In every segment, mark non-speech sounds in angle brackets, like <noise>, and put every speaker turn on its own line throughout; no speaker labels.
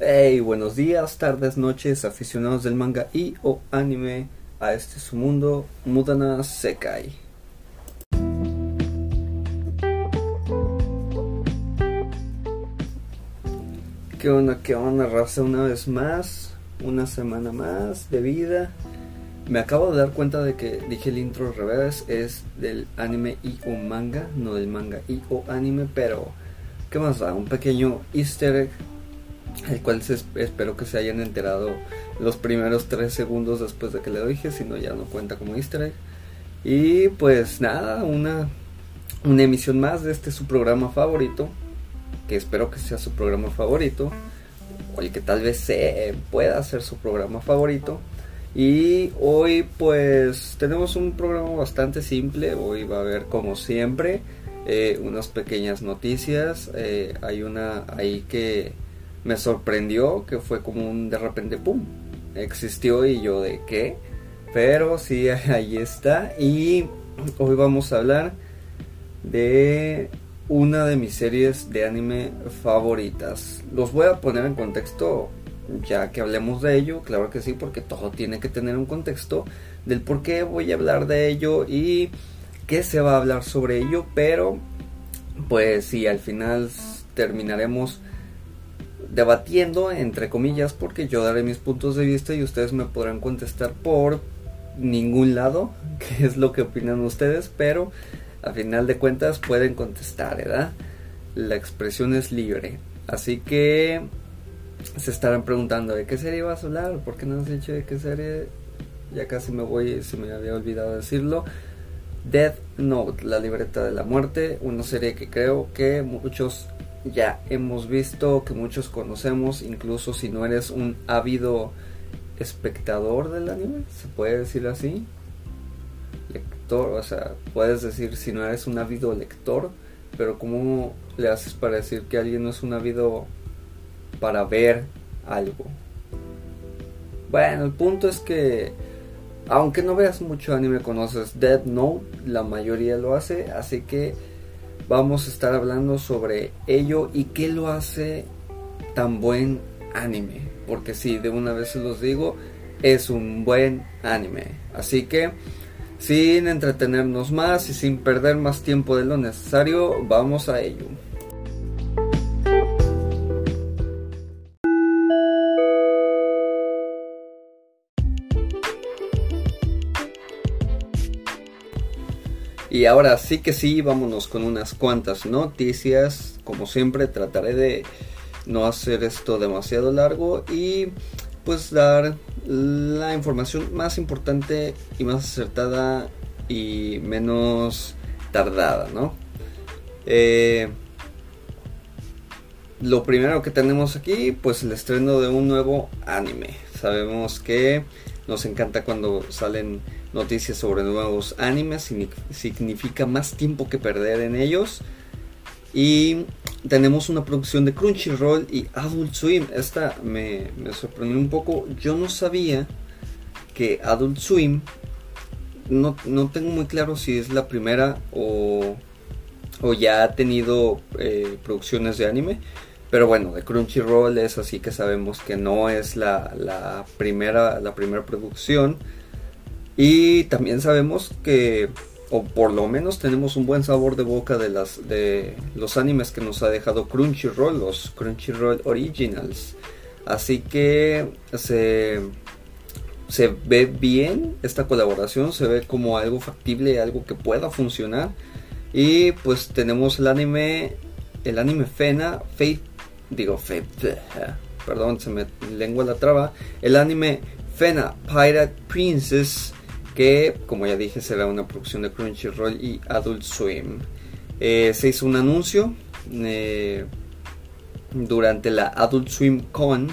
Hey, buenos días, tardes, noches, aficionados del manga y o anime a este su mundo, Mudana Sekai. ¿Qué onda, qué onda, raza? Una vez más, una semana más de vida. Me acabo de dar cuenta de que dije el intro al revés, es del anime y o manga, no del manga y o anime, pero ¿qué más da? Un pequeño easter egg, el cual espero que se hayan enterado los primeros tres segundos después de que le dije, si no ya no cuenta como easter egg. Y pues nada, una, una emisión más de este su programa favorito, que espero que sea su programa favorito, o el que tal vez se pueda ser su programa favorito. Y hoy pues tenemos un programa bastante simple, hoy va a haber como siempre eh, unas pequeñas noticias, eh, hay una ahí que me sorprendió, que fue como un de repente, ¡pum!, existió y yo de qué, pero sí, <laughs> ahí está y hoy vamos a hablar de una de mis series de anime favoritas. Los voy a poner en contexto ya que hablemos de ello, claro que sí, porque todo tiene que tener un contexto del por qué voy a hablar de ello y qué se va a hablar sobre ello, pero pues sí, al final terminaremos debatiendo, entre comillas, porque yo daré mis puntos de vista y ustedes me podrán contestar por ningún lado, <laughs> qué es lo que opinan ustedes, pero a final de cuentas pueden contestar, ¿verdad? La expresión es libre. Así que se estarán preguntando de qué serie vas a hablar, ¿por qué no has dicho de qué serie? Ya casi me voy, se me había olvidado decirlo. Death Note, la libreta de la muerte, una serie que creo que muchos ya hemos visto, que muchos conocemos, incluso si no eres un ávido espectador del anime, se puede decir así. Lector, o sea, puedes decir si no eres un ávido lector, pero ¿cómo le haces para decir que alguien no es un ávido para ver algo. Bueno, el punto es que aunque no veas mucho anime, conoces Dead Note, la mayoría lo hace, así que vamos a estar hablando sobre ello y qué lo hace tan buen anime. Porque si de una vez se los digo, es un buen anime. Así que, sin entretenernos más y sin perder más tiempo de lo necesario, vamos a ello. Y ahora sí que sí, vámonos con unas cuantas noticias. Como siempre, trataré de no hacer esto demasiado largo y pues dar la información más importante y más acertada y menos tardada, ¿no? Eh, lo primero que tenemos aquí, pues el estreno de un nuevo anime. Sabemos que nos encanta cuando salen noticias sobre nuevos animes, significa más tiempo que perder en ellos. Y tenemos una producción de Crunchyroll y Adult Swim. Esta me, sorprendió un poco. Yo no sabía que Adult Swim, no, tengo muy claro si es la primera o, o ya ha tenido eh, producciones de anime. Pero bueno, de Crunchyroll es así que sabemos que no es la, la primera, la primera producción. Y también sabemos que, o por lo menos tenemos un buen sabor de boca de, las, de los animes que nos ha dejado Crunchyroll, los Crunchyroll Originals. Así que se, se ve bien esta colaboración, se ve como algo factible, algo que pueda funcionar. Y pues tenemos el anime, el anime Fena, Fate, digo Fate, perdón, se me lengua la traba, el anime Fena Pirate Princess que como ya dije será una producción de Crunchyroll y Adult Swim. Eh, se hizo un anuncio eh, durante la Adult Swim Con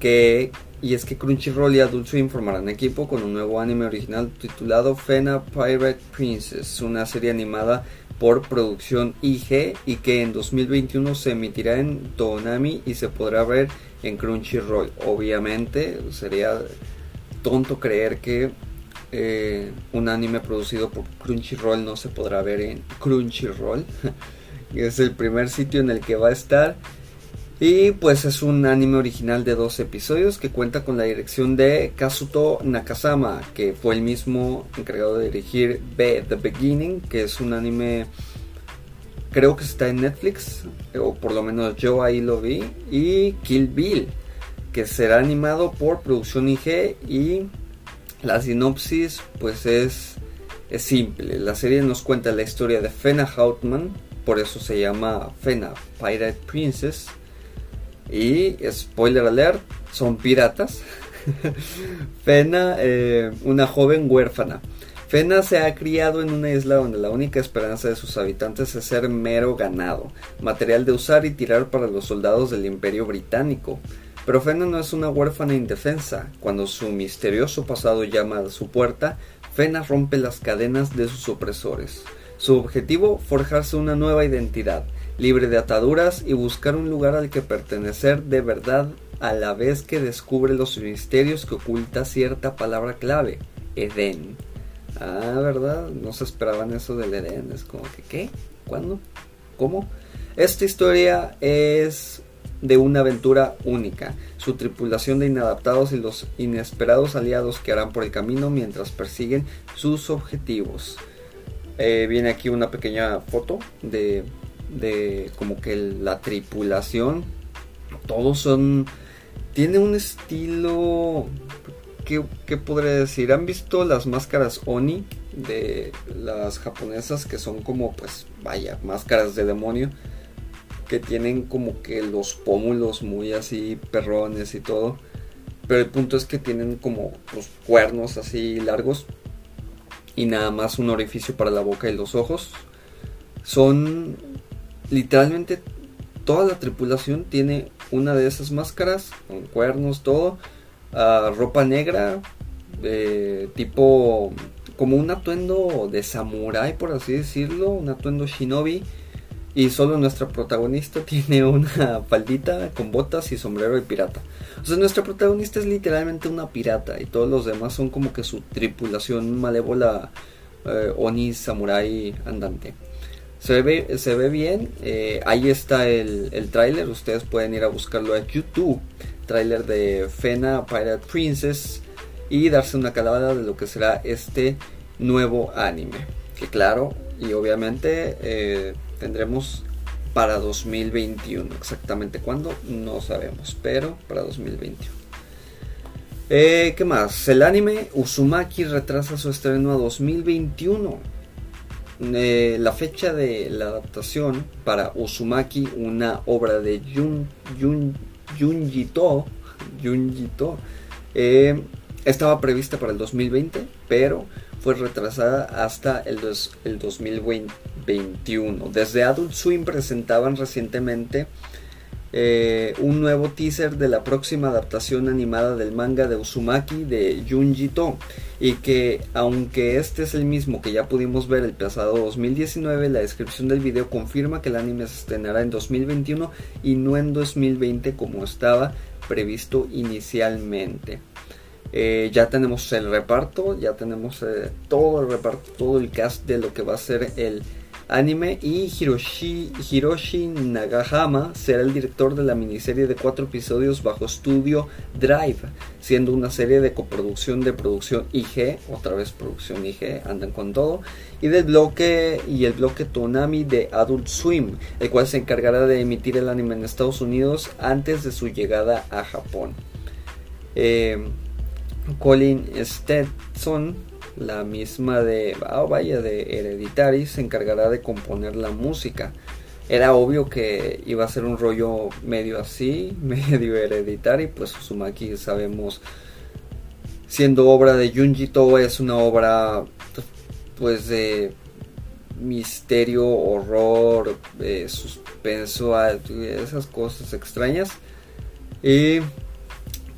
que y es que Crunchyroll y Adult Swim formarán equipo con un nuevo anime original titulado Fena Pirate Princess, una serie animada por producción IG y que en 2021 se emitirá en Toonami y se podrá ver en Crunchyroll. Obviamente sería tonto creer que eh, un anime producido por Crunchyroll no se podrá ver en Crunchyroll. <laughs> es el primer sitio en el que va a estar. Y pues es un anime original de dos episodios que cuenta con la dirección de Kazuto Nakasama, que fue el mismo encargado de dirigir The Beginning, que es un anime creo que está en Netflix, o por lo menos yo ahí lo vi, y Kill Bill, que será animado por Producción IG y la sinopsis pues es, es simple. La serie nos cuenta la historia de Fena Hautman, por eso se llama Fena Pirate Princess y spoiler alert, son piratas. <laughs> Fena, eh, una joven huérfana. Fena se ha criado en una isla donde la única esperanza de sus habitantes es ser mero ganado, material de usar y tirar para los soldados del imperio británico. Pero Fena no es una huérfana indefensa. Cuando su misterioso pasado llama a su puerta, Fena rompe las cadenas de sus opresores. Su objetivo, forjarse una nueva identidad, libre de ataduras y buscar un lugar al que pertenecer de verdad a la vez que descubre los misterios que oculta cierta palabra clave, Edén. Ah, ¿verdad? No se esperaban eso del Edén. Es como que, ¿qué? ¿Cuándo? ¿Cómo? Esta historia es de una aventura única, su tripulación de inadaptados y los inesperados aliados que harán por el camino mientras persiguen sus objetivos. Eh, viene aquí una pequeña foto de de como que la tripulación, todos son, tiene un estilo, ¿qué, ¿qué, podría decir? ¿Han visto las máscaras Oni de las japonesas que son como, pues, vaya, máscaras de demonio? Que tienen como que los pómulos muy así perrones y todo. Pero el punto es que tienen como los cuernos así largos y nada más un orificio para la boca y los ojos. Son literalmente toda la tripulación tiene una de esas máscaras con cuernos, todo, ah, ropa negra, tipo como un atuendo de samurai, por así decirlo, un atuendo shinobi. Y solo nuestra protagonista <laughs> tiene una faldita con botas y sombrero de pirata. O sea, nuestra protagonista es literalmente una pirata y todos los demás son como que su tripulación malévola eh, oni samurai andante. Se ve, se ve bien. Eh, ahí está el, el tráiler. Ustedes pueden ir a buscarlo a YouTube. Tráiler de Fena Pirate Princess. Y darse una calada de lo que será este nuevo anime. Que claro, y obviamente eh, tendremos para 2021. Exactamente cuándo, no sabemos. Pero para 2021. Eh, ¿Qué más? El anime Uzumaki retrasa su estreno a 2021 eh, la fecha de la adaptación para Uzumaki, una obra de Jun, Jun, Junjito, Junjito eh, estaba prevista para el 2020, pero fue retrasada hasta el, el 2021. Desde Adult Swim presentaban recientemente eh, un nuevo teaser de la próxima adaptación animada del manga de Uzumaki de Junji To y que aunque este es el mismo que ya pudimos ver el pasado 2019 la descripción del video confirma que el anime se estrenará en 2021 y no en 2020 como estaba previsto inicialmente. Eh, ya tenemos el reparto ya tenemos eh, todo el reparto todo el cast de lo que va a ser el anime y Hiroshi, Nagahama será el director de la miniserie de cuatro episodios bajo estudio Drive, siendo una serie de coproducción de producción IG, otra vez producción IG, andan con todo, y del bloque y el bloque Tonami de Adult Swim, el cual se encargará de emitir el anime en Estados Unidos antes de su llegada a Japón. Eh, Colin Stetson la misma de, oh, vaya, de Hereditary, se encargará de componer la música. Era obvio que iba a ser un rollo medio así, <laughs> medio Hereditary, pues Uzumaki sabemos, siendo obra de Junji To, es una obra pues de misterio, horror, eh, suspenso, esas cosas extrañas. Y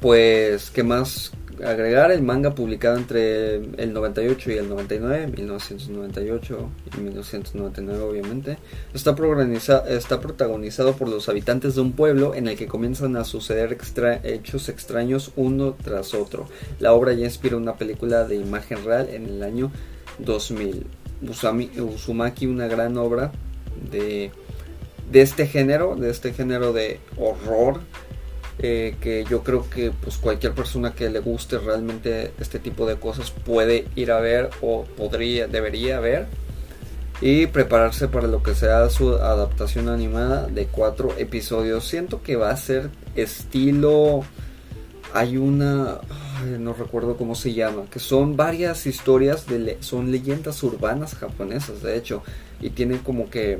pues, ¿qué más agregar el manga publicado entre el 98 y el 99, 1998 y 1999 obviamente, está, está protagonizado por los habitantes de un pueblo en el que comienzan a suceder hechos extraños uno tras otro. La obra ya inspira una película de imagen real en el año 2000. Uzumaki, una gran obra de de este género, de este género de horror, eh, que yo creo que pues cualquier persona que le guste realmente este tipo de cosas puede ir a ver o podría, debería ver y prepararse para lo que sea su adaptación animada de cuatro episodios. Siento que va a ser estilo, hay una, no recuerdo cómo se llama, que son varias historias de, son leyendas urbanas japonesas, de hecho, y tienen como que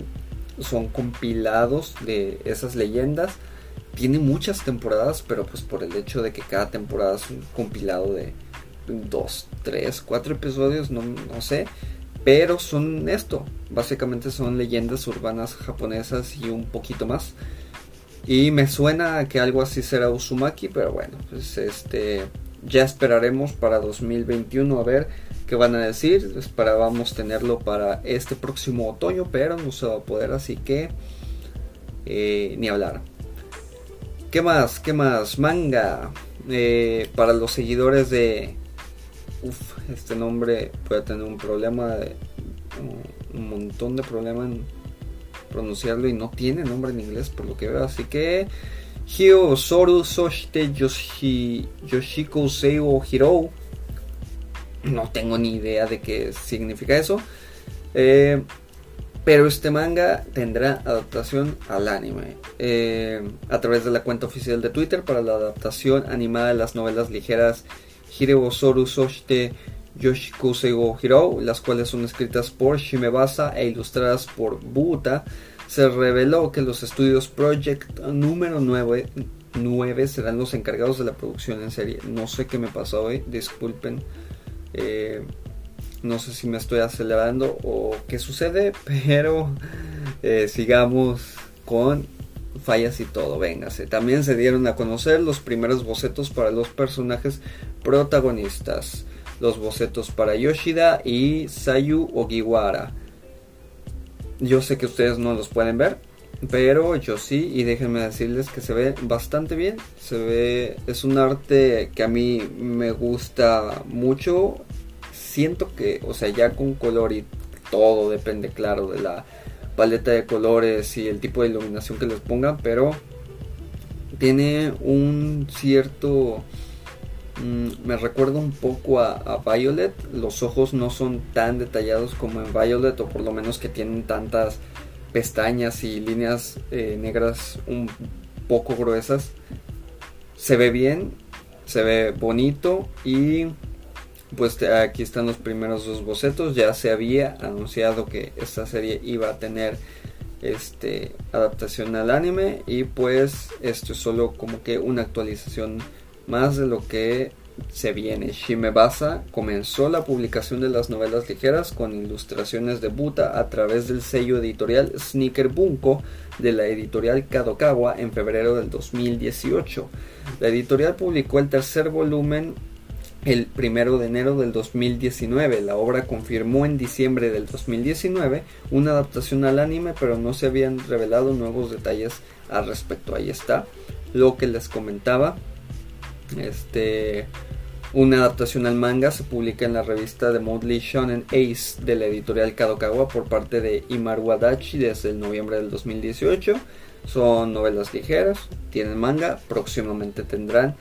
son compilados de esas leyendas. Tiene muchas temporadas, pero pues por el hecho de que cada temporada es un compilado de dos, tres, cuatro episodios, no, no sé. Pero son esto, básicamente son leyendas urbanas japonesas y un poquito más. Y me suena que algo así será Uzumaki, pero bueno, pues este ya esperaremos para 2021 a ver qué van a decir. Esperábamos tenerlo para este próximo otoño, pero no se va a poder, así que eh, ni hablar. ¿Qué más? ¿Qué más? Manga. Eh, para los seguidores de... Uf, este nombre puede tener un problema, un montón de problema en pronunciarlo y no tiene nombre en inglés por lo que veo. Así que Hyo Soru Soshite Yoshi, Yoshiko Seigo Hiro. No tengo ni idea de qué significa eso. Eh, pero este manga tendrá adaptación al anime. Eh, a través de la cuenta oficial de Twitter para la adaptación animada de las novelas ligeras Hireo Soru Soshite Yoshiko Seigo Hiro, las cuales son escritas por Shimebasa e ilustradas por Buta se reveló que los estudios Project número 9, 9 serán los encargados de la producción en serie. No sé qué me pasó hoy, disculpen. Eh, no sé si me estoy acelerando o qué sucede, <laughs> pero eh, sigamos con fallas y todo, véngase. También se dieron a conocer los primeros bocetos para los personajes protagonistas. Los bocetos para Yoshida y Sayu Ogiwara. Yo sé que ustedes no los pueden ver, pero yo sí y déjenme decirles que se ve bastante bien. Se ve es un arte que a mí me gusta mucho. Siento que, o sea, ya con color y todo depende claro de la paleta de colores y el tipo de iluminación que les pongan, pero tiene un cierto Mm, me recuerda un poco a, Violet. Los ojos no son tan detallados como en Violet, o por lo menos que tienen tantas pestañas y líneas eh, negras un poco gruesas. Se ve bien, se ve bonito y pues aquí están los primeros dos bocetos. Ya se había anunciado que esta serie iba a tener este adaptación al anime y pues esto es solo como que una actualización más de lo que se viene. Shimebasa comenzó la publicación de las novelas ligeras con ilustraciones de Buta a través del sello editorial Sneaker Bunko de la editorial Kadokawa en febrero del 2018. La editorial publicó el tercer volumen el primero de enero del 2019. La obra confirmó en diciembre del 2019 una adaptación al anime, pero no se habían revelado nuevos detalles al respecto. Ahí está lo que les comentaba este, una adaptación al manga se publica en la revista de Monthly Shonen Ace de la editorial Kadokawa por parte de Imaru Adachi desde el noviembre del 2018. Son novelas ligeras, tienen manga, próximamente tendrán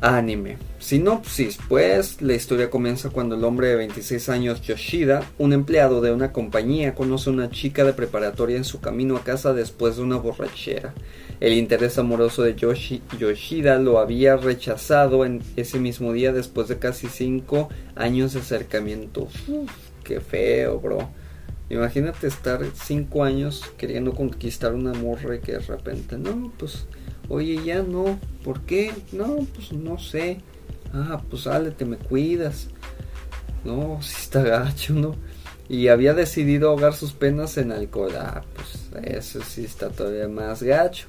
anime. Sinopsis, pues la historia comienza cuando el hombre de 26 años Yoshida, un empleado de una compañía, conoce a una chica de preparatoria en su camino a casa después de una borrachera. El interés amoroso de Yoshi, Yoshida lo había rechazado en ese mismo día después de casi 5 años de acercamiento. qué feo, bro. Imagínate estar 5 años queriendo conquistar una morra que de repente, no, pues, oye, ya no. ¿Por qué? No, pues no sé. Ah, pues te me cuidas. No, si está gacho, ¿no? Y había decidido ahogar sus penas en alcohol. Ah, pues eso sí está todavía más gacho.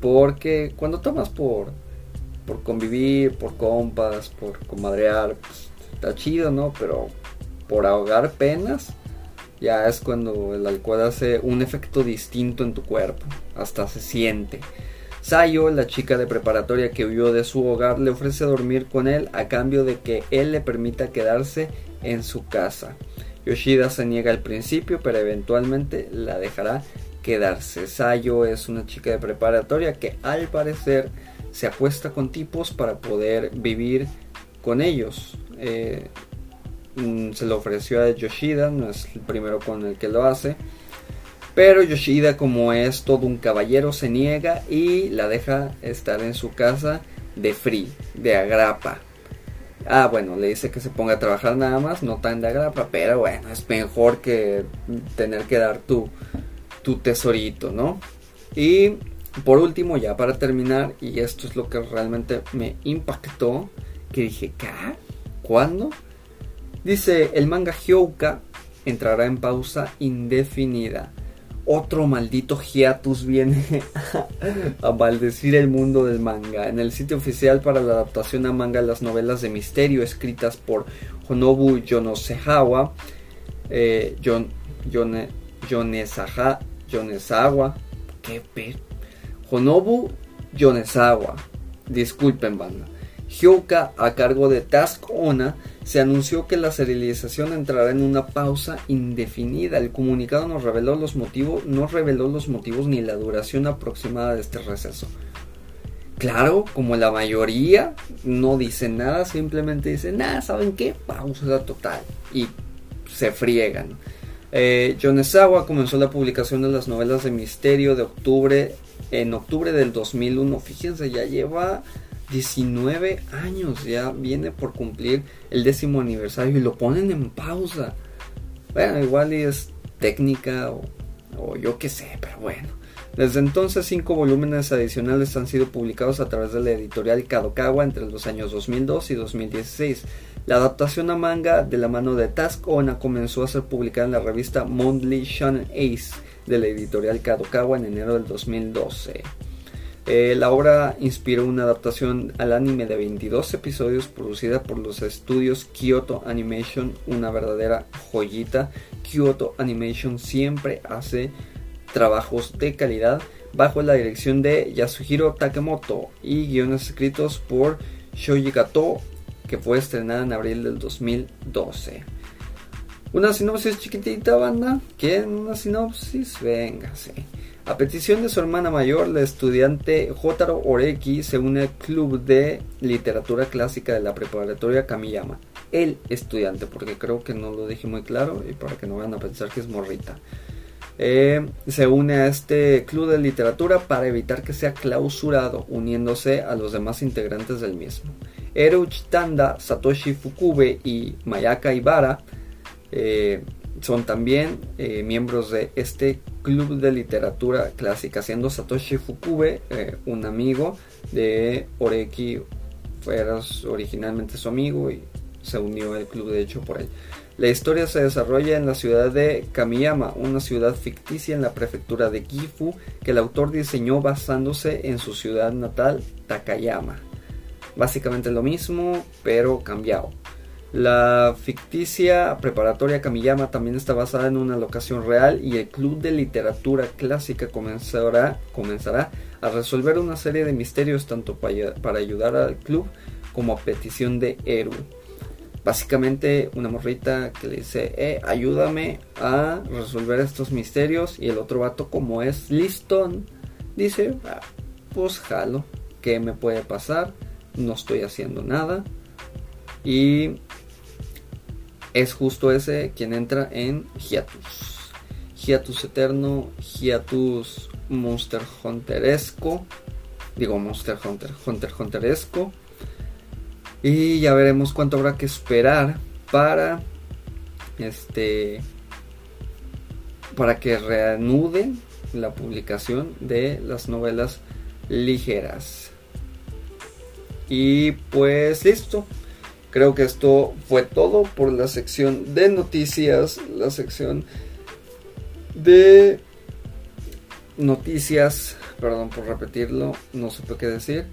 Porque cuando tomas por, por convivir, por compas, por comadrear, pues, está chido, ¿no? Pero por ahogar penas, ya es cuando el alcohol hace un efecto distinto en tu cuerpo. Hasta se siente. Sayo, la chica de preparatoria que huyó de su hogar, le ofrece dormir con él a cambio de que él le permita quedarse en su casa. Yoshida se niega al principio, pero eventualmente la dejará quedarse. Sayo es una chica de preparatoria que al parecer se acuesta con tipos para poder vivir con ellos. Eh, mm, se lo ofreció a Yoshida, no es el primero con el que lo hace. Pero Yoshida, como es todo un caballero, se niega y la deja estar en su casa de free, de agrapa. Ah, bueno, le dice que se ponga a trabajar nada más, no tan de agrapa, pero bueno, es mejor que tener que dar tu, tu tesorito, ¿no? Y por último, ya para terminar, y esto es lo que realmente me impactó, que dije, ¿qué? ¿Cuándo? Dice, el manga Hyouka entrará en pausa indefinida. Otro maldito hiatus viene <laughs> a, maldecir el mundo del manga. En el sitio oficial para la adaptación a manga las novelas de misterio escritas por Honobu Yonosehawa, eh, Yonesaha, Yonesawa, qué Honobu Yonezawa. Disculpen, banda. Hyouka, a cargo de Task Ona, se anunció que la serialización entrará en una pausa indefinida. El comunicado no reveló los motivos, no reveló los motivos ni la duración aproximada de este receso. Claro, como la mayoría no dice nada, simplemente dicen, nada, ¿saben qué? Pausa total. Y se friegan. Eh, Yonezawa comenzó la publicación de las novelas de misterio de octubre en octubre del 2001. Fíjense, ya lleva 19 años, ya viene por cumplir el décimo aniversario y lo ponen en pausa. Bueno, igual es técnica o, yo qué sé, pero bueno. Desde entonces, cinco volúmenes adicionales han sido publicados a través de la editorial Kadokawa entre los años 2002 y 2016. La adaptación a manga de la mano de Task Ona comenzó a ser publicada en la revista Monthly Shonen Ace de la editorial Kadokawa en enero del 2012. Eh, la obra inspiró una adaptación al anime de 22 episodios producida por los estudios Kyoto Animation, una verdadera joyita. Kyoto Animation siempre hace trabajos de calidad bajo la dirección de Yasuhiro Takemoto y guiones escritos por Shoji Kato que fue estrenada en abril del 2012. Una sinopsis chiquitita, banda. ¿Quieren una sinopsis? Véngase. A petición de su hermana mayor, la estudiante Jotaro Oreki se une al club de literatura clásica de la preparatoria Kamiyama. El estudiante, porque creo que no lo dije muy claro y para que no vayan a pensar que es morrita. Eh, se une a este club de literatura para evitar que sea clausurado, uniéndose a los demás integrantes del mismo. Eruch Tanda, Satoshi Fukube y Mayaka Ibara eh, son también eh, miembros de este club de literatura clásica, siendo Satoshi Fukube eh, un amigo de Oreki, era originalmente su amigo y se unió al club de hecho por él. La historia se desarrolla en la ciudad de Kamiyama, una ciudad ficticia en la prefectura de Gifu que el autor diseñó basándose en su ciudad natal, Takayama. Básicamente lo mismo, pero cambiado. La ficticia preparatoria Kamiyama también está basada en una locación real y el Club de Literatura Clásica comenzará, comenzará a resolver una serie de misterios tanto para, ayudar al club como a petición de Eru. Básicamente una morrita que le dice, eh, ayúdame a resolver estos misterios y el otro vato como es listón, dice, ah, pues jalo, ¿qué me puede pasar? No estoy haciendo nada. Y es justo ese quien entra en Hiatus. Hiatus eterno, Hiatus Monster Hunteresco. Digo Monster Hunter, Hunter Hunteresco. Y ya veremos cuánto habrá que esperar para este para que reanuden la publicación de las novelas ligeras. Y pues listo. Creo que esto fue todo por la sección de noticias, la sección de noticias, perdón por repetirlo, no supe qué decir.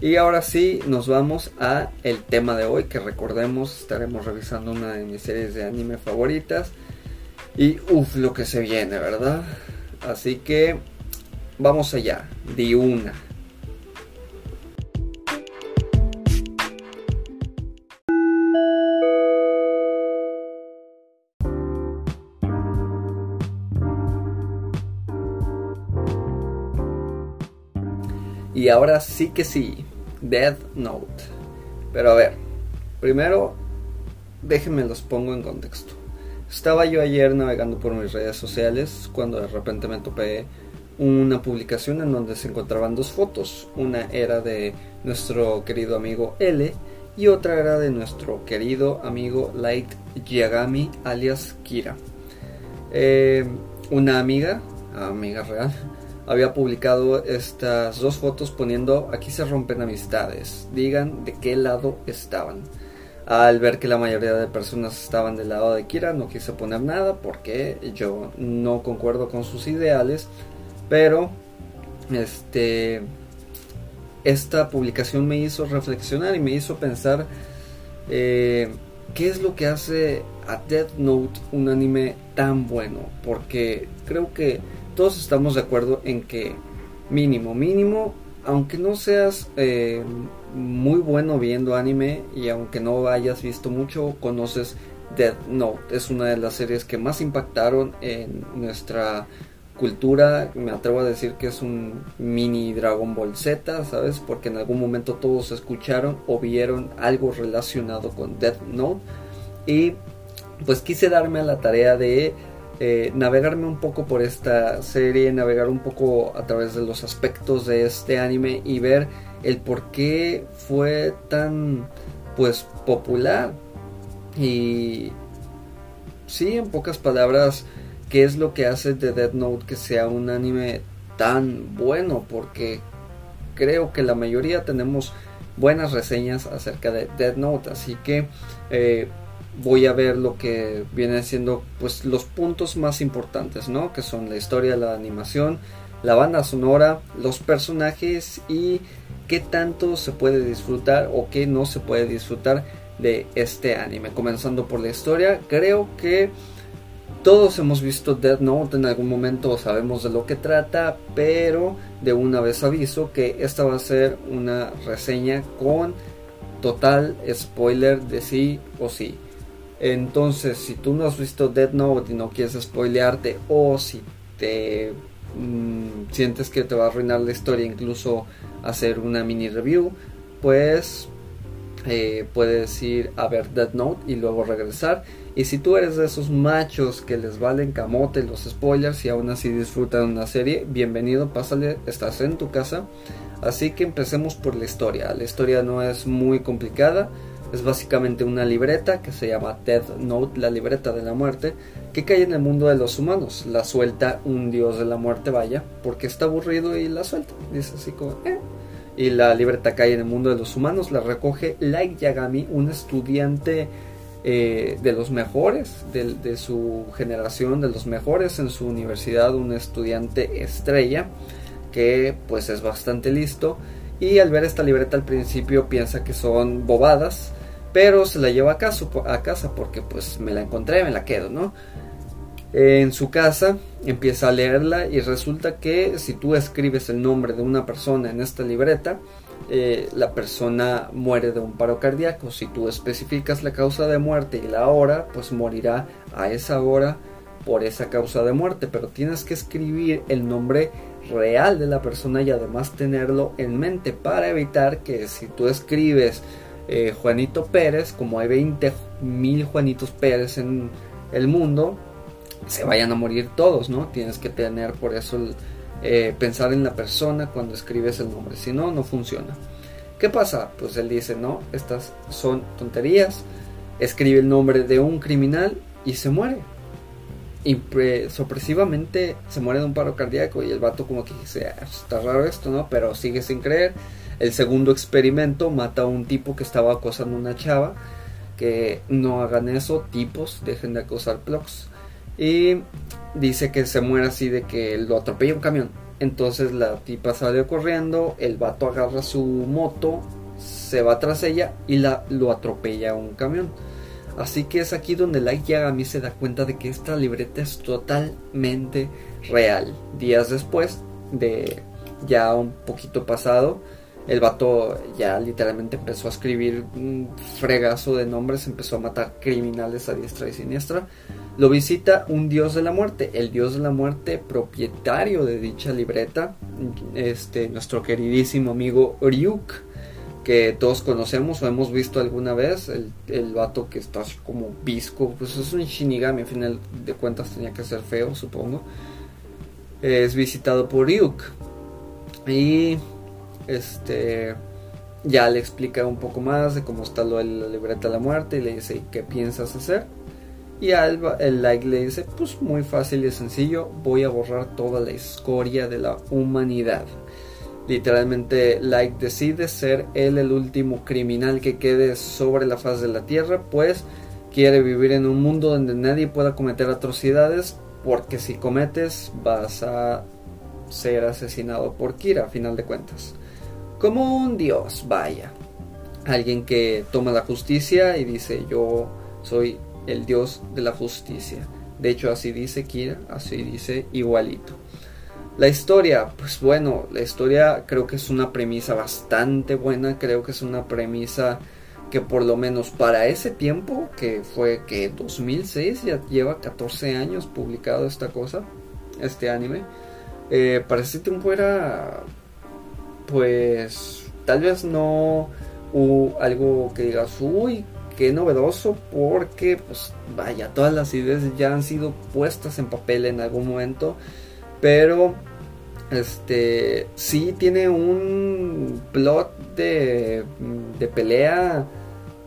Y ahora sí, nos vamos a el tema de hoy, que recordemos, estaremos revisando una de mis series de anime favoritas. Y uff, lo que se viene, ¿verdad? Así que vamos allá, de una. Y ahora sí que sí, Death Note. Pero a ver, primero déjenme los pongo en contexto. Estaba yo ayer navegando por mis redes sociales cuando de repente me topé una publicación en donde se encontraban dos fotos. Una era de nuestro querido amigo L y otra era de nuestro querido amigo Light Yagami alias Kira. Eh, una amiga, amiga real, había publicado estas dos fotos poniendo aquí se rompen amistades, digan de qué lado estaban. Al ver que la mayoría de personas estaban del lado de Kira, no quise poner nada porque yo no concuerdo con sus ideales. Pero este esta publicación me hizo reflexionar y me hizo pensar eh, qué es lo que hace a Death Note un anime tan bueno. Porque creo que todos estamos de acuerdo en que mínimo, mínimo, aunque no seas eh, muy bueno viendo anime y aunque no hayas visto mucho, conoces Death Note. Es una de las series que más impactaron en nuestra cultura. Me atrevo a decir que es un mini Dragon Ball Z, ¿sabes? Porque en algún momento todos escucharon o vieron algo relacionado con Death Note. Y pues quise darme a la tarea de eh, navegarme un poco por esta serie, navegar un poco a través de los aspectos de este anime y ver el por qué fue tan pues popular. Y sí en pocas palabras qué es lo que hace de Dead Note que sea un anime tan bueno porque creo que la mayoría tenemos buenas reseñas acerca de Dead Note. Así que eh, voy a ver lo que viene siendo pues los puntos más importantes no que son la historia la animación la banda sonora los personajes y qué tanto se puede disfrutar o qué no se puede disfrutar de este anime. Comenzando por la historia, creo que todos hemos visto Death Note en algún momento, sabemos de lo que trata, pero de una vez aviso que esta va a ser una reseña con total spoiler de sí o sí. Entonces, si tú no has visto Death Note y no quieres spoilearte, o si te Mm, sientes que te va a arruinar la historia, incluso hacer una mini review, pues eh, puedes ir a ver Dead Note y luego regresar. Y si tú eres de esos machos que les valen camote los spoilers y aún así disfrutan una serie, bienvenido, pásale, estás en tu casa. Así que empecemos por la historia. La historia no es muy complicada es básicamente una libreta que se llama Death Note, la libreta de la muerte, que cae en el mundo de los humanos. La suelta un dios de la muerte, vaya, porque está aburrido y la suelta. Dice así como, eh. Y la libreta cae en el mundo de los humanos, la recoge Light Yagami, un estudiante eh, de los mejores de, de, su generación, de los mejores en su universidad, un estudiante estrella que pues es bastante listo y al ver esta libreta al principio piensa que son bobadas pero se la lleva a casa, a casa porque pues me la encontré, me la quedo, ¿no? En su casa empieza a leerla y resulta que si tú escribes el nombre de una persona en esta libreta, eh, la persona muere de un paro cardíaco. Si tú especificas la causa de muerte y la hora, pues morirá a esa hora por esa causa de muerte. Pero tienes que escribir el nombre real de la persona y además tenerlo en mente para evitar que si tú escribes eh, Juanito Pérez, como hay 20 mil Juanitos Pérez en el mundo, se vayan a morir todos, ¿no? Tienes que tener por eso eh, pensar en la persona cuando escribes el nombre, si no, no funciona. ¿Qué pasa? Pues él dice, no, estas son tonterías, escribe el nombre de un criminal y se muere. Y sorpresivamente se muere de un paro cardíaco y el vato como que dice, ah, está raro esto, ¿no? Pero sigue sin creer el segundo experimento mata a un tipo que estaba acosando a una chava. Que no hagan eso, tipos, dejen de acosar plugs. Y dice que se muere así de que lo atropella un camión. Entonces la tipa sale corriendo, el vato agarra su moto, se va tras ella y la, lo atropella un camión. Así que es aquí donde Light Yagami se da cuenta de que esta libreta es totalmente real. Días después de ya un poquito pasado, El vato ya literalmente empezó a escribir un fregazo de nombres, empezó a matar criminales a diestra y siniestra. Lo visita un dios de la muerte, el dios de la muerte propietario de dicha libreta, este nuestro queridísimo amigo Ryuk, que todos conocemos o hemos visto alguna vez, el, el vato que está así como visco, pues es un Shinigami, al final de cuentas tenía que ser feo, supongo. Es visitado por Ryuk. Y este ya le explica un poco más de cómo está lo de la libreta de la muerte y le dice qué piensas hacer y Alba, el like le dice pues muy fácil y sencillo voy a borrar toda la escoria de la humanidad literalmente like decide ser él el último criminal que quede sobre la faz de la tierra pues quiere vivir en un mundo donde nadie pueda cometer atrocidades porque si cometes vas a ser asesinado por Kira a final de cuentas como un dios, vaya. Alguien que toma la justicia y dice yo soy el dios de la justicia. De hecho así dice Kira, así dice igualito. La historia, pues bueno, la historia creo que es una premisa bastante buena, creo que es una premisa que por lo menos para ese tiempo, que fue que 2006, ya lleva 14 años publicado esta cosa, este anime, eh, para ese tiempo era pues tal vez no hubo algo que digas, uy, qué novedoso, porque pues vaya, todas las ideas ya han sido puestas en papel en algún momento, pero este sí tiene un plot de, de pelea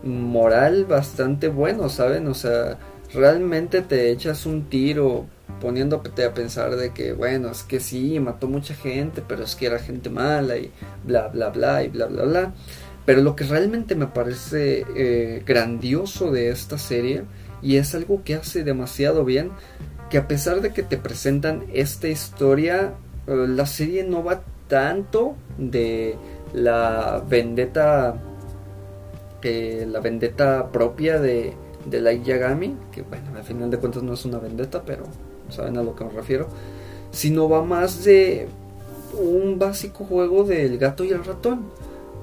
moral bastante bueno, ¿saben? O sea, realmente te echas un tiro poniéndote a pensar de que, bueno, es que sí, mató mucha gente, pero es que era gente mala y bla, bla, bla, y bla, bla, bla. Pero lo que realmente me parece eh, grandioso de esta serie, y es algo que hace demasiado bien, que a pesar de que te presentan esta historia, eh, la serie no va tanto de la vendetta, eh, la vendetta propia de, de Light Yagami, que bueno, al final de cuentas no es una vendetta, pero saben a lo que me refiero, sino va más de un básico juego del gato y el ratón.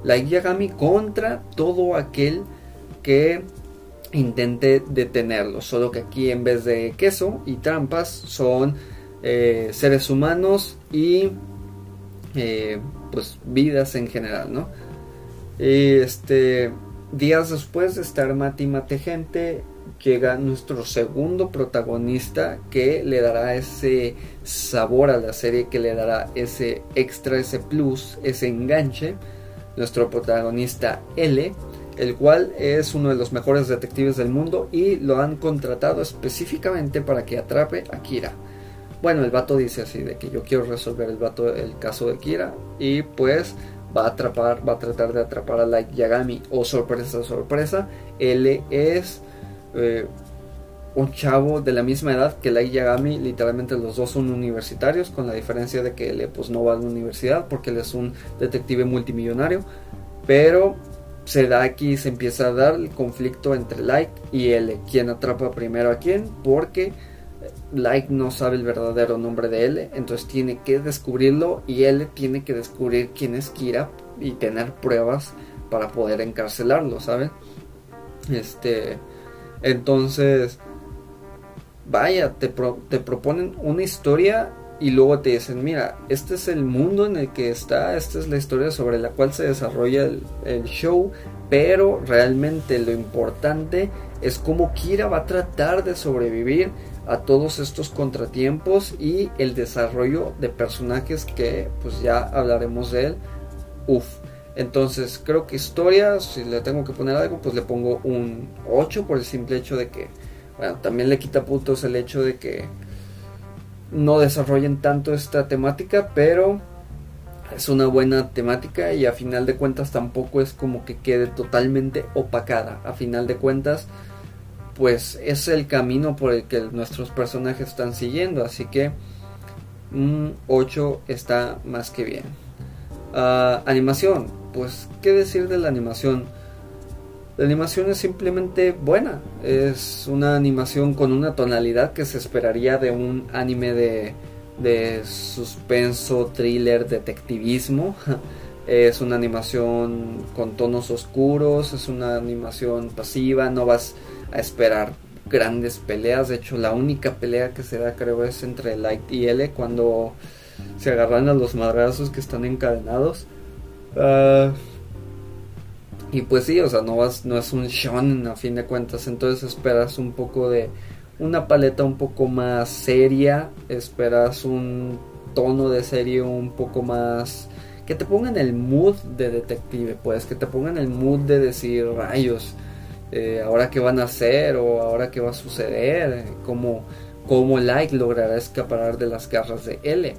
La Yagami contra todo aquel que intente detenerlo. Solo que aquí en vez de queso y trampas son eh, seres humanos y eh, pues vidas en general, ¿no? Este días después de estar mate y mate gente, llega nuestro segundo protagonista que le dará ese sabor a la serie, que le dará ese extra, ese plus, ese enganche. Nuestro protagonista L, el cual es uno de los mejores detectives del mundo y lo han contratado específicamente para que atrape a Kira. Bueno, el vato dice así de que yo quiero resolver el vato el caso de Kira y pues va a atrapar, va a tratar de atrapar a Light Yagami o sorpresa sorpresa, L es eh, un chavo de la misma edad que Light Yagami, literalmente los dos son universitarios, con la diferencia de que él pues no va a la universidad porque él es un detective multimillonario, pero se da aquí, se empieza a dar el conflicto entre Light y L, quien atrapa primero a quién, porque Light no sabe el verdadero nombre de L, entonces tiene que descubrirlo y L tiene que descubrir quién es Kira y tener pruebas para poder encarcelarlo, ¿saben? Este entonces, vaya, te, te proponen una historia y luego te dicen, mira, este es el mundo en el que está, esta es la historia sobre la cual se desarrolla el, show, pero realmente lo importante es cómo Kira va a tratar de sobrevivir a todos estos contratiempos y el desarrollo de personajes que pues ya hablaremos de él. Uf, entonces, creo que historia, si le tengo que poner algo, pues le pongo un 8 por el simple hecho de que, bueno, también le quita puntos el hecho de que no desarrollen tanto esta temática, pero es una buena temática y a final de cuentas tampoco es como que quede totalmente opacada. A final de cuentas, pues es el camino por el que nuestros personajes están siguiendo, así que un 8 está más que bien. Ah, animación, pues, ¿qué decir de la animación? La animación es simplemente buena. Es una animación con una tonalidad que se esperaría de un anime de, de suspenso, thriller, detectivismo. <laughs> Es una animación con tonos oscuros, es una animación pasiva, no vas a esperar grandes peleas. De hecho, la única pelea que se da creo es entre Light y L cuando se agarran a los madrazos que están encadenados. Ah, y pues sí, o sea, no, vas, no es un shonen a fin de cuentas, entonces esperas un poco de una paleta un poco más seria, esperas un tono de serie un poco más que te pongan el mood de detective, pues que te pongan el mood de decir rayos, eh, ahora qué van a hacer o ahora qué va a suceder, cómo, cómo Light logrará escapar de las garras de L.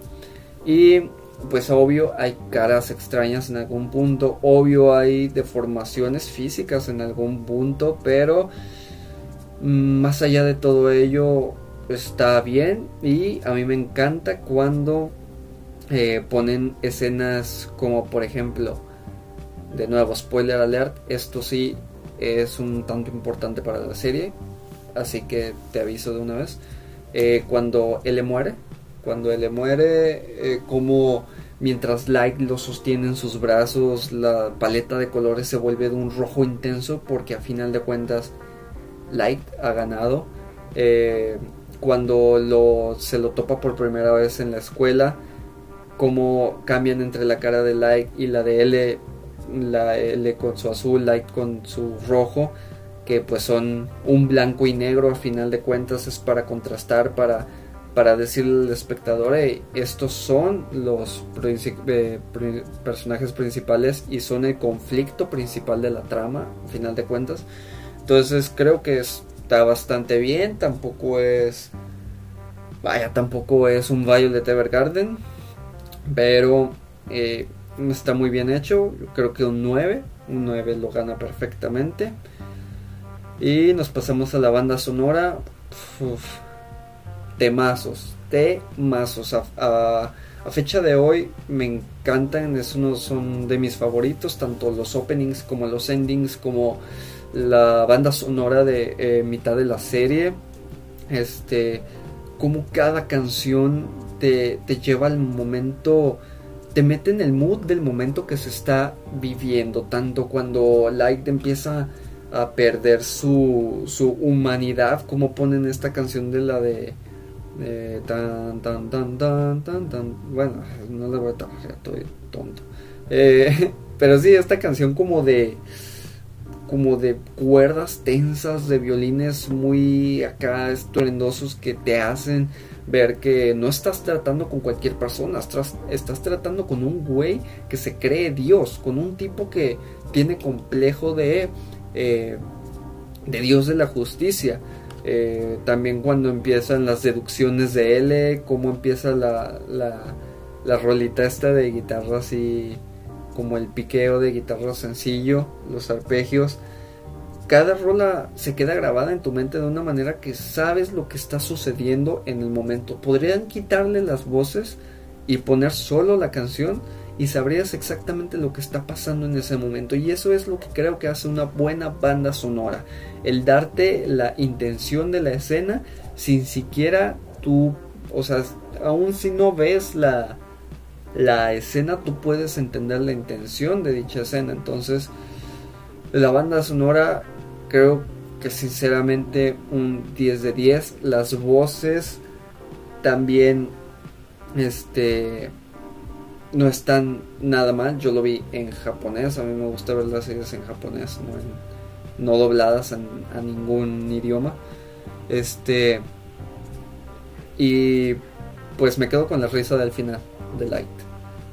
Y pues obvio hay caras extrañas en algún punto, obvio hay deformaciones físicas en algún punto, pero mm, más allá de todo ello está bien y a mí me encanta cuando eh, ponen escenas como por ejemplo, de nuevo spoiler alert, esto sí es un tanto importante para la serie, así que te aviso de una vez, eh, cuando él muere, cuando él muere, eh, como mientras Light lo sostiene en sus brazos, la paleta de colores se vuelve de un rojo intenso porque a final de cuentas Light ha ganado. Eh, cuando lo, se lo topa por primera vez en la escuela, como cambian entre la cara de Light y la de L, la L con su azul, Light con su rojo, que pues son un blanco y negro a final de cuentas es para contrastar, para para decirle al espectador, estos son los eh, personajes principales y son el conflicto principal de la trama, al final de cuentas. Entonces creo que está bastante bien, tampoco es... Vaya, tampoco es un Violet Evergarden, pero eh, está muy bien hecho. Yo creo que un 9, un 9 lo gana perfectamente. Y nos pasamos a la banda sonora temazos, temazos. A, a, a fecha de hoy me encantan, es uno, son de mis favoritos, tanto los openings como los endings, como la banda sonora de eh, mitad de la serie. Este, como cada canción te, te lleva al momento te mete en el mood del momento que se está viviendo, tanto cuando Light empieza a perder su, su humanidad, como ponen esta canción de la de eh, tan, tan, tan, tan, tan, tan. Bueno, no le voy a trabajar, estoy tonto. Eh, <laughs> pero sí, esta canción como de. Como de cuerdas tensas, de violines muy acá estruendosos que te hacen ver que no estás tratando con cualquier persona, estás, estás tratando con un güey que se cree Dios, con un tipo que tiene complejo de, eh, de Dios de la justicia. Eh, también cuando empiezan las deducciones de L, cómo empieza la, la, rolita esta de guitarra así como el piqueo de guitarra sencillo, los arpegios. Cada rola se queda grabada en tu mente de una manera que sabes lo que está sucediendo en el momento. Podrían quitarle las voces y poner solo la canción y sabrías exactamente lo que está pasando en ese momento. Y eso es lo que creo que hace una buena banda sonora. El darte la intención de la escena sin siquiera tú, o sea, aún si no ves la, la escena, tú puedes entender la intención de dicha escena. Entonces, la banda sonora creo que sinceramente un 10 de 10. Las voces también, este no están nada mal. Yo lo vi en japonés. A mí me gusta ver las series en japonés, no, no dobladas a ningún idioma. Este. Y pues me quedo con la risa del final de Light.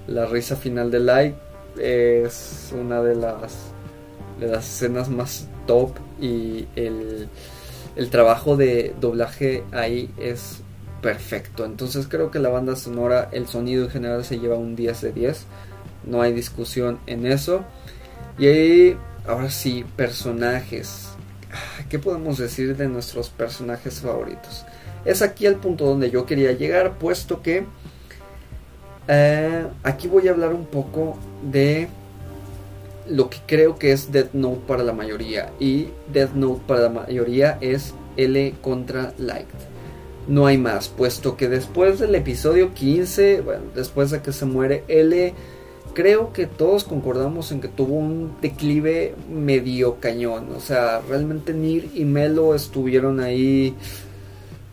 La risa final de Light es una de las de las escenas más top y el, el trabajo de doblaje ahí es perfecto. Entonces creo que la banda sonora, el sonido en general se lleva un 10 de 10. No hay discusión en eso. Y ahí, ahora sí, personajes. Ah, ¿Qué podemos decir de nuestros personajes favoritos? Es aquí el punto donde yo quería llegar, puesto que eh, aquí voy a hablar un poco de lo que creo que es Death Note para la mayoría. Y Death Note para la mayoría es L contra Light no hay más, puesto que después del episodio 15, bueno, después de que se muere L, creo que todos concordamos en que tuvo un declive medio cañón. O sea, realmente Nir y Melo estuvieron ahí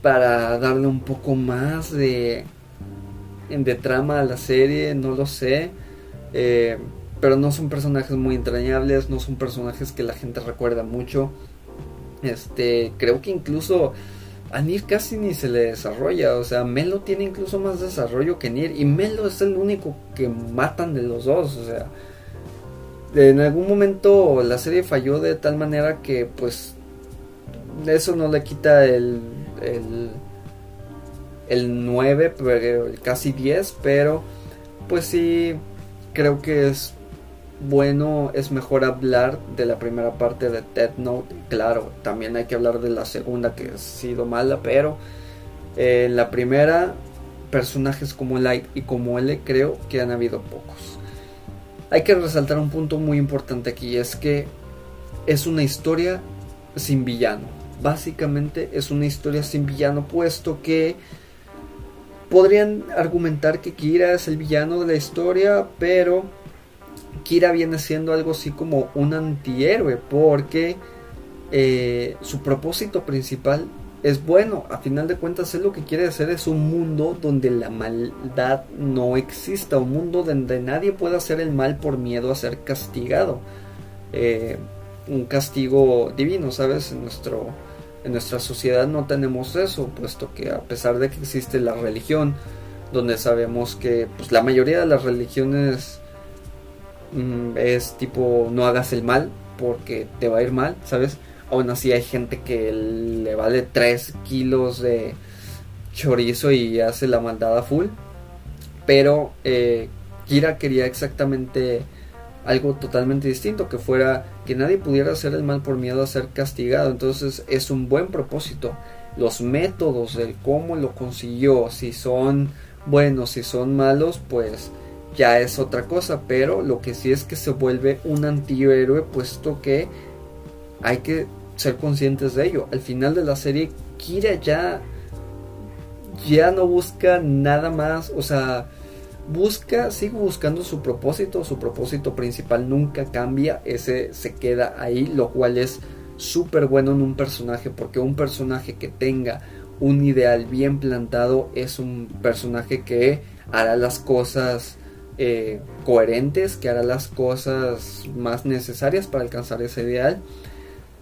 para darle un poco más de, de trama a la serie, no lo sé. Eh, pero no son personajes muy entrañables, no son personajes que la gente recuerda mucho. Este, creo que incluso a Nir casi ni se le desarrolla, o sea, Melo tiene incluso más desarrollo que Nir y Melo es el único que matan de los dos, o sea, en algún momento la serie falló de tal manera que pues eso no le quita el el, el 9, casi 10, pero pues sí creo que es bueno, es mejor hablar de la primera parte de Dead Note. Claro, también hay que hablar de la segunda que ha sido mala, pero en la primera, personajes como Light y como L creo que han habido pocos. Hay que resaltar un punto muy importante aquí, es que es una historia sin villano. Básicamente es una historia sin villano, puesto que podrían argumentar que Kira es el villano de la historia, pero Kira viene siendo algo así como un antihéroe porque eh, su propósito principal es bueno. A final de cuentas, él lo que quiere hacer es un mundo donde la maldad no exista, un mundo donde nadie pueda hacer el mal por miedo a ser castigado. Eh, un castigo divino, ¿sabes? En, nuestro, en nuestra sociedad no tenemos eso, puesto que a pesar de que existe la religión, donde sabemos que pues, la mayoría de las religiones Mm, es tipo no hagas el mal porque te va a ir mal, ¿sabes? Aún así hay gente que le vale 3 kilos de chorizo y hace la maldad a full. Pero eh, Kira quería exactamente algo totalmente distinto, que fuera que nadie pudiera hacer el mal por miedo a ser castigado. Entonces es un buen propósito. Los métodos, el cómo lo consiguió, si son buenos, si son malos, pues ya es otra cosa, pero lo que sí es que se vuelve un antihéroe puesto que hay que ser conscientes de ello. Al final de la serie, Kira ya ya no busca nada más, o sea, busca, sigue buscando su propósito, su propósito principal nunca cambia, ese se queda ahí, lo cual es súper bueno en un personaje, porque un personaje que tenga un ideal bien plantado es un personaje que hará las cosas eh, coherentes, que hará las cosas más necesarias para alcanzar ese ideal.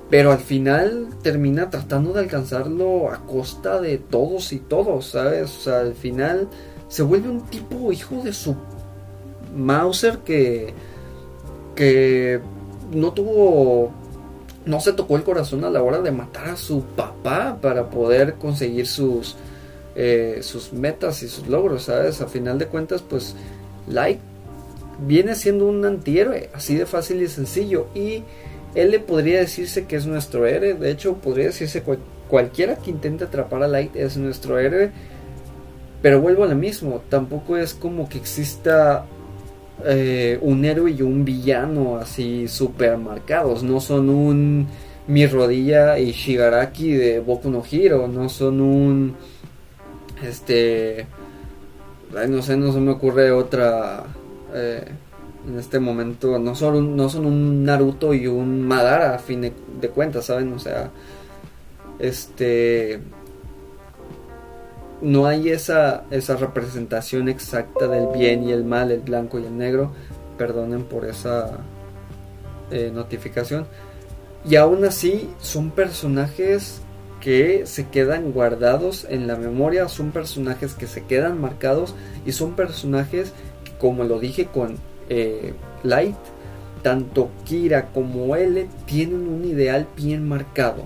Pero al final termina tratando de alcanzarlo a costa de todos y todos, ¿sabes? Al final se vuelve un tipo hijo de su Mauser que, que no tuvo, no se tocó el corazón a la hora de matar a su papá para poder conseguir sus, eh, sus metas y sus logros, ¿sabes? A final de cuentas, pues Light viene siendo un antihéroe, así de fácil y sencillo. Y él le podría decirse que es nuestro héroe. De hecho, podría decirse cualquiera que intente atrapar a Light es nuestro héroe. Pero vuelvo a lo mismo, tampoco es como que exista eh, un héroe y un villano así super marcados. No son un mi rodilla y Shigaraki de Boku no Hero. No son un este no sé, no se me ocurre otra eh, en este momento. No son, un, no son un Naruto y un Madara a fin de, cuentas, ¿saben? O sea, este no hay esa, esa representación exacta del bien y el mal, el blanco y el negro. Perdonen por esa eh, notificación. Y aún así son personajes que se quedan guardados en la memoria, son personajes que se quedan marcados y son personajes como lo dije con eh, Light, tanto Kira como L tienen un ideal bien marcado.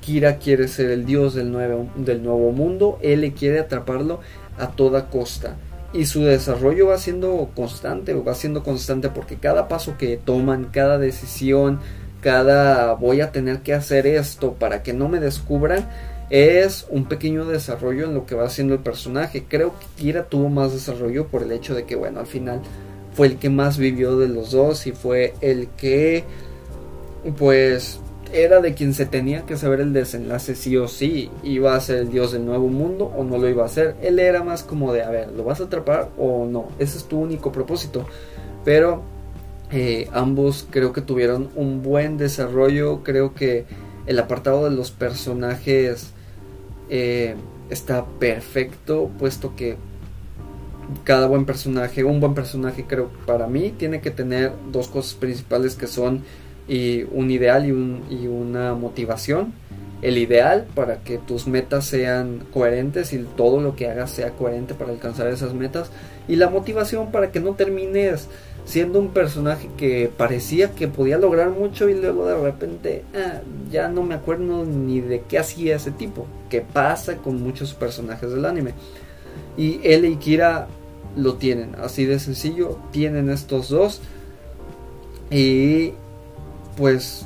Kira quiere ser el dios del nuevo, del nuevo mundo, L quiere atraparlo a toda costa. Y su desarrollo va siendo constante, va siendo constante porque cada paso que toman, cada decisión, cada voy a tener que hacer esto para que no me descubran es un pequeño desarrollo en lo que va haciendo el personaje. Creo que Kira tuvo más desarrollo por el hecho de que, bueno, al final fue el que más vivió de los dos y fue el que, pues, era de quien se tenía que saber el desenlace sí o sí. Iba a ser el dios del nuevo mundo o no lo iba a hacer. Él era más como de, a ver, ¿lo vas a atrapar o no? Ese es tu único propósito. pero eh, ambos creo que tuvieron un buen desarrollo, creo que el apartado de los personajes eh, está perfecto, puesto que cada buen personaje, un buen personaje creo para mí tiene que tener dos cosas principales que son un ideal y, un, y una motivación. El ideal para que tus metas sean coherentes y todo lo que hagas sea coherente para alcanzar esas metas. Y la motivación para que no termines siendo un personaje que parecía que podía lograr mucho y luego de repente ah, ya no me acuerdo ni de qué hacía ese tipo. Que pasa con muchos personajes del anime. Y él y Kira lo tienen, así de sencillo, tienen estos dos. Y pues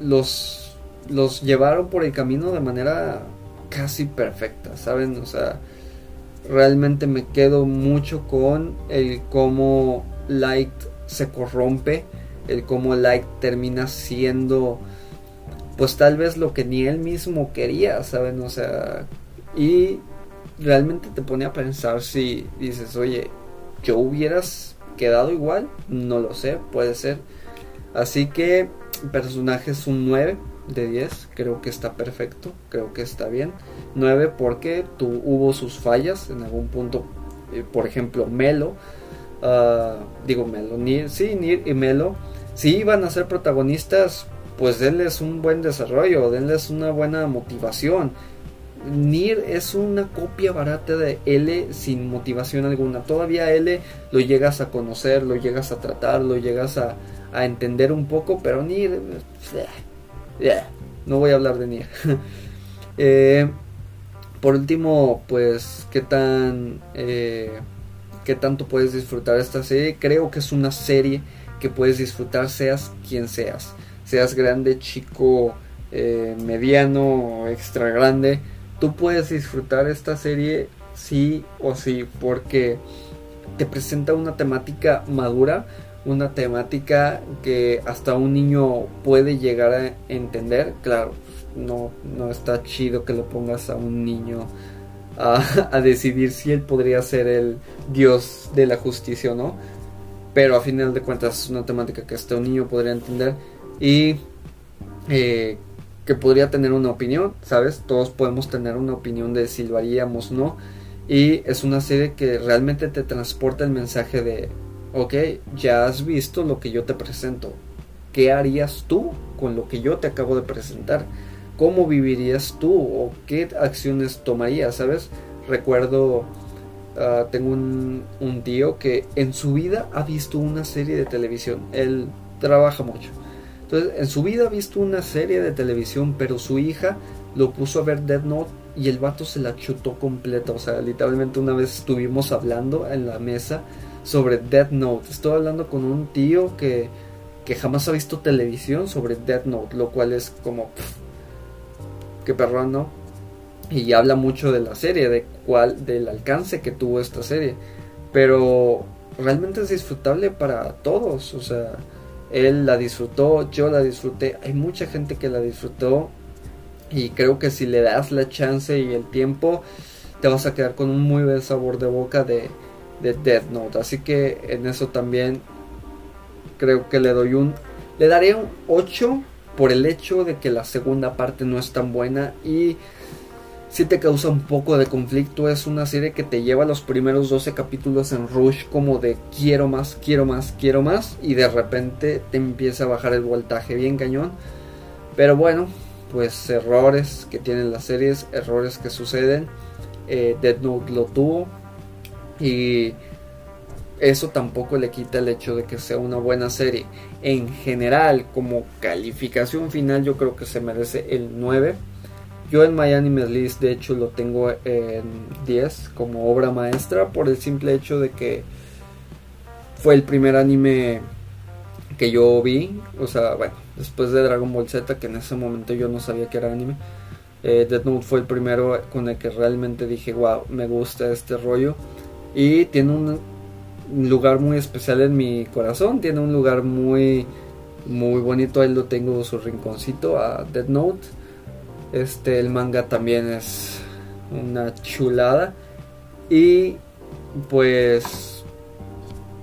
los, los llevaron por el camino de manera casi perfecta, ¿saben? O sea, realmente me quedo mucho con el cómo Light se corrompe, el cómo Light termina siendo pues tal vez lo que ni él mismo quería, ¿saben? O sea, y realmente te pone a pensar si dices, oye, yo hubieras quedado igual, no lo sé, puede ser. Así que personaje es un 9 de 10, creo que está perfecto, creo que está bien. 9 porque tu, hubo sus fallas en algún punto, eh, por ejemplo, Melo, uh, digo Melo, Nir, sí, Nir y Melo, si iban a ser protagonistas, pues denles un buen desarrollo, denles una buena motivación. Nir es una copia barata de L sin motivación alguna. Todavía L lo llegas a conocer, lo llegas a tratar, lo llegas a, entender un poco, pero Nier... No voy a hablar de Nier. <laughs> Eh, por último, pues, ¿qué tan... Eh, ¿Qué tanto puedes disfrutar esta serie? Creo que es una serie que puedes disfrutar seas quien seas. Seas grande, chico, eh, mediano, extra grande. Tú puedes disfrutar esta serie sí o sí porque te presenta una temática madura una temática que hasta un niño puede llegar a entender. Claro, no, no está chido que lo pongas a un niño <laughs> a, decidir si él podría ser el dios de la justicia o no. Pero a final de cuentas es una temática que hasta un niño podría entender y eh, que podría tener una opinión, ¿sabes? Todos podemos tener una opinión de si lo haríamos o no. Y es una serie que realmente te transporta el mensaje de ok, ya has visto lo que yo te presento. ¿Qué harías tú con lo que yo te acabo de presentar? ¿Cómo vivirías tú o qué acciones tomarías? ¿Sabes? Recuerdo, ah, tengo un, un tío que en su vida ha visto una serie de televisión. Él trabaja mucho. Entonces, en su vida ha visto una serie de televisión, pero su hija lo puso a ver Dead Note y el vato se la chutó completa. O sea, literalmente una vez estuvimos hablando en la mesa sobre Death Note. Estoy hablando con un tío que, que jamás ha visto televisión sobre Death Note, lo cual es como... que perrón, ¿no? Y habla mucho de la serie, de cuál, del alcance que tuvo esta serie. Pero realmente es disfrutable para todos. O sea, él la disfrutó, yo la disfruté. Hay mucha gente que la disfrutó. Y creo que si le das la chance y el tiempo, te vas a quedar con un muy buen sabor de boca de, de Death Note. Así que en eso también creo que le doy un... Le daré un 8 por el hecho de que la segunda parte no es tan buena y si te causa un poco de conflicto. Es una serie que te lleva los primeros 12 capítulos en rush como de quiero más, quiero más, quiero más y de repente te empieza a bajar el voltaje bien cañón. Pero bueno, pues errores que tienen las series, errores que suceden. Eh, Dead Note lo tuvo, y eso tampoco le quita el hecho de que sea una buena serie. En general, como calificación final, yo creo que se merece el 9. Yo en My Anime List, de hecho, lo tengo en 10 como obra maestra por el simple hecho de que fue el primer anime que yo vi. O sea, bueno, después de Dragon Ball Z, que en ese momento yo no sabía que era anime. Eh, Death Note fue el primero con el que realmente dije, wow, me gusta este rollo y tiene un lugar muy especial en mi corazón, tiene un lugar muy muy bonito, ahí lo tengo su rinconcito a Dead Note. Este el manga también es una chulada y pues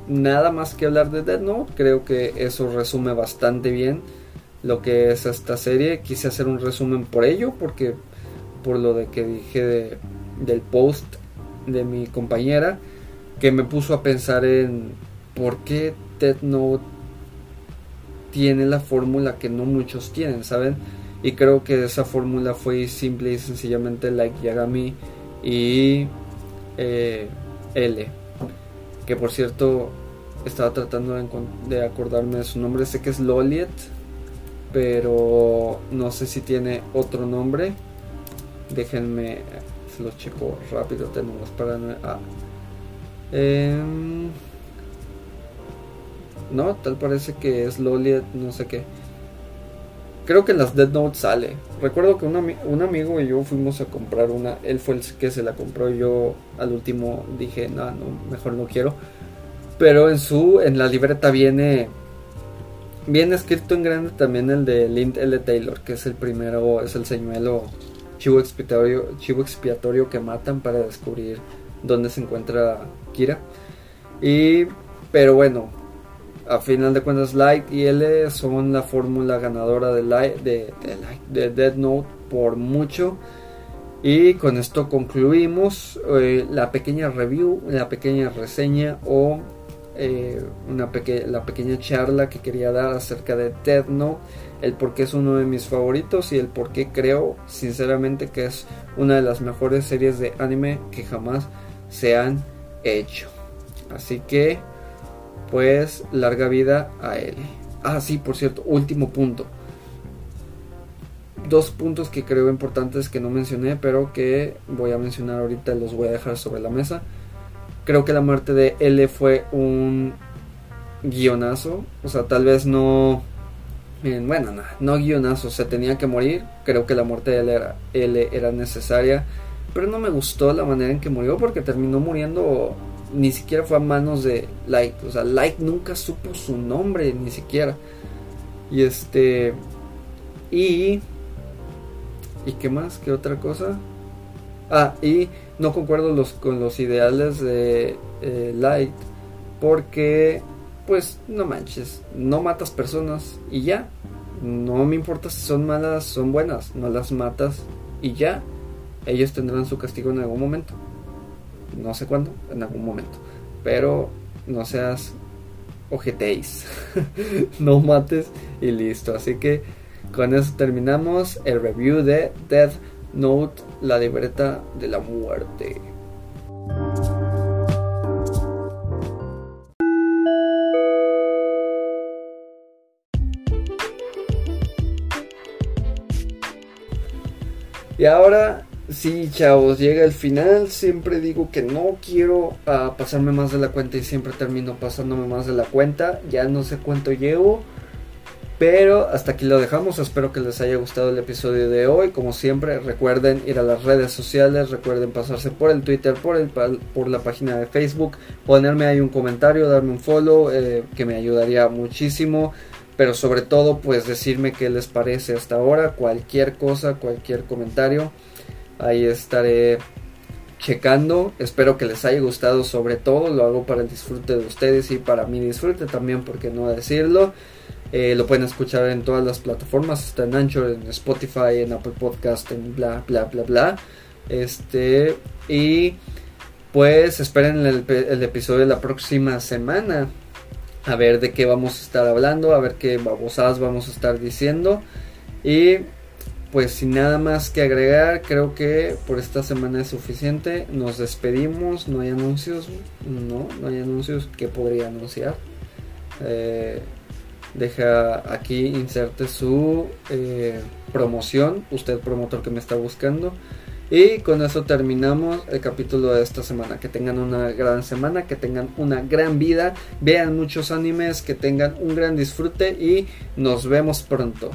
nada más que hablar de Dead Note. Creo que eso resume bastante bien lo que es esta serie. Quise hacer un resumen por ello, porque por lo de que dije del post de mi compañera, que me puso a pensar en por qué Dead Note tiene la fórmula que no muchos tienen, ¿saben? Y creo que esa fórmula fue simple y sencillamente like Yagami y eh, L. Que por cierto, estaba tratando de, acordarme de su nombre. Sé que es Loliet, pero no sé si tiene otro nombre. Déjenme, los checo rápido. Tenemos para. Ah. Em, no, tal parece que es Loliet, no sé qué. Creo que en las Dead Note sale. Recuerdo que un, un, amigo y yo fuimos a comprar una. Él fue el que se la compró. Yo al último dije, no, no, mejor no quiero. Pero en su, en la libreta viene. Viene escrito en grande también el de Lind L. Taylor, que es el primero, es el señuelo chivo expiatorio, chivo expiatorio que matan para descubrir dónde se encuentra Kira. Y, pero bueno, a final de cuentas Light y L son la fórmula ganadora de, Light, de, de, Dead Note por mucho. Y con esto concluimos eh, la pequeña review, la pequeña reseña o eh, una la pequeña charla que quería dar acerca de Dead Note, el por qué es uno de mis favoritos y el por qué creo sinceramente que es una de las mejores series de anime que jamás se han hecho. Así que pues larga vida a él. Ah, sí, por cierto, último punto. Dos puntos que creo importantes que no mencioné, pero que voy a mencionar ahorita, los voy a dejar sobre la mesa. Creo que la muerte de L fue un guionazo, o sea, tal vez no... Bueno, no, no guionazo, se tenía que morir. Creo que la muerte de L era, L era necesaria, pero no me gustó la manera en que murió porque terminó muriendo ni siquiera fue a manos de Light. O sea, Light nunca supo su nombre, ni siquiera. Y este. Y. ¿Y qué más? ¿Qué otra cosa? Ah, y no concuerdo los, con los ideales de eh, Light. Porque, pues, no manches. No matas personas y ya. No me importa si son malas, son buenas. No las matas y ya. Ellos tendrán su castigo en algún momento no sé cuándo, en algún momento. Pero no seas ojeteis, <laughs> no mates y listo. Así que con eso terminamos el review de Death Note, la libreta de la muerte. Y ahora Sí, chavos, llega el final. Siempre digo que no quiero ah, pasarme más de la cuenta y siempre termino pasándome más de la cuenta. Ya no sé cuánto llevo. Pero hasta aquí lo dejamos. Espero que les haya gustado el episodio de hoy. Como siempre, recuerden ir a las redes sociales. Recuerden pasarse por el Twitter, por, el, por la página de Facebook. Ponerme ahí un comentario, darme un follow, eh, que me ayudaría muchísimo. Pero sobre todo, pues decirme qué les parece hasta ahora. Cualquier cosa, cualquier comentario Ahí estaré checando. Espero que les haya gustado sobre todo. Lo hago para el disfrute de ustedes y para mi disfrute también, porque no decirlo. Eh, lo pueden escuchar en todas las plataformas. Está en Anchor, en Spotify, en Apple Podcast, en bla, bla, bla, bla. Este, y pues esperen el, el episodio de la próxima semana. A ver de qué vamos a estar hablando, a ver qué babosadas vamos a estar diciendo. Y pues sin nada más que agregar, creo que por esta semana es suficiente. Nos despedimos, no hay anuncios, no, no hay anuncios que podría anunciar. Eh, deja aquí, inserte su eh, promoción, usted promotor que me está buscando. Y con eso terminamos el capítulo de esta semana. Que tengan una gran semana, que tengan una gran vida, vean muchos animes, que tengan un gran disfrute y nos vemos pronto.